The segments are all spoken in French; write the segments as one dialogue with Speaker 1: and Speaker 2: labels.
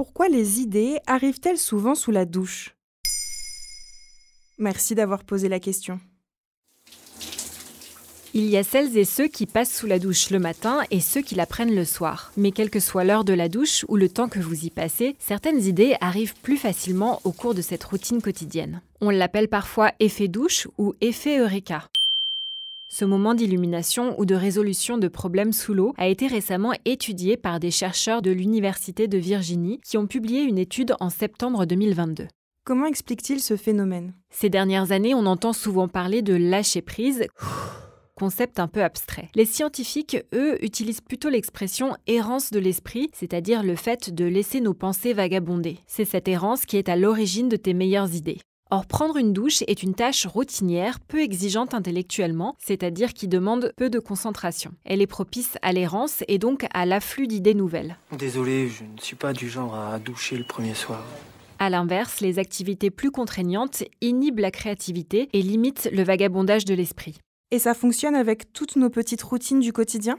Speaker 1: Pourquoi les idées arrivent-elles souvent sous la douche? Merci d'avoir posé la question.
Speaker 2: Il y a celles et ceux qui passent sous la douche le matin et ceux qui la prennent le soir. Mais quelle que soit l'heure de la douche ou le temps que vous y passez, certaines idées arrivent plus facilement au cours de cette routine quotidienne. On l'appelle parfois effet douche ou effet Eureka. Ce moment d'illumination ou de résolution de problèmes sous l'eau a été récemment étudié par des chercheurs de l'Université de Virginie qui ont publié une étude en septembre 2022.
Speaker 1: Comment explique-t-il ce phénomène?
Speaker 2: Ces dernières années, on entend souvent parler de lâcher prise, concept un peu abstrait. Les scientifiques, eux, utilisent plutôt l'expression errance de l'esprit, c'est-à-dire le fait de laisser nos pensées vagabonder. C'est cette errance qui est à l'origine de tes meilleures idées. Or, prendre une douche est une tâche routinière, peu exigeante intellectuellement, c'est-à-dire qui demande peu de concentration. Elle est propice à l'errance et donc à l'afflux d'idées nouvelles.
Speaker 3: Désolé, je ne suis pas du genre à doucher le premier soir.
Speaker 2: A l'inverse, les activités plus contraignantes inhibent la créativité et limitent le vagabondage de l'esprit.
Speaker 1: Et ça fonctionne avec toutes nos petites routines du quotidien?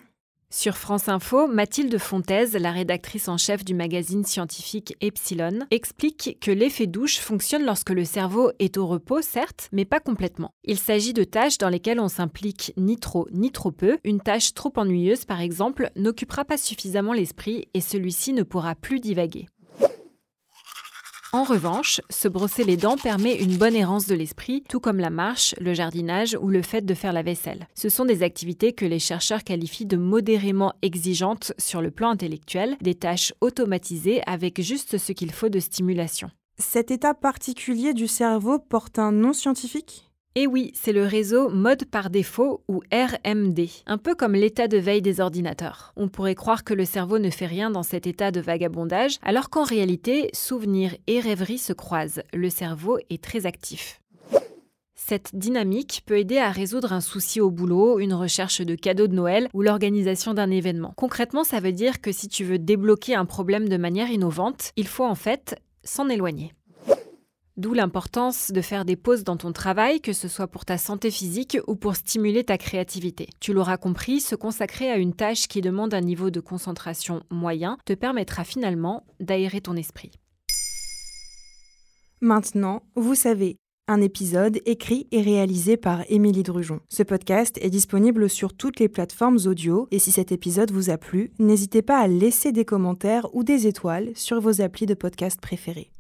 Speaker 2: Sur France Info, Mathilde Fontaise, la rédactrice en chef du magazine scientifique Epsilon, explique que l'effet douche fonctionne lorsque le cerveau est au repos, certes, mais pas complètement. Il s'agit de tâches dans lesquelles on s'implique ni trop ni trop peu. Une tâche trop ennuyeuse, par exemple, n'occupera pas suffisamment l'esprit et celui-ci ne pourra plus divaguer. En revanche, se brosser les dents permet une bonne errance de l'esprit, tout comme la marche, le jardinage ou le fait de faire la vaisselle. Ce sont des activités que les chercheurs qualifient de modérément exigeantes sur le plan intellectuel, des tâches automatisées avec juste ce qu'il faut de stimulation.
Speaker 1: Cet état particulier du cerveau porte un nom scientifique?
Speaker 2: Et eh oui, c'est le réseau mode par défaut ou RMD, un peu comme l'état de veille des ordinateurs. On pourrait croire que le cerveau ne fait rien dans cet état de vagabondage, alors qu'en réalité, souvenirs et rêveries se croisent. Le cerveau est très actif. Cette dynamique peut aider à résoudre un souci au boulot, une recherche de cadeaux de Noël ou l'organisation d'un événement. Concrètement, ça veut dire que si tu veux débloquer un problème de manière innovante, il faut en fait s'en éloigner. D'où l'importance de faire des pauses dans ton travail, que ce soit pour ta santé physique ou pour stimuler ta créativité. Tu l'auras compris, se consacrer à une tâche qui demande un niveau de concentration moyen te permettra finalement d'aérer ton esprit.
Speaker 1: Maintenant, vous savez, un épisode écrit et réalisé par Émilie Drujon. Ce podcast est disponible sur toutes les plateformes audio et si cet épisode vous a plu, n'hésitez pas à laisser des commentaires ou des étoiles sur vos applis de podcast préférés.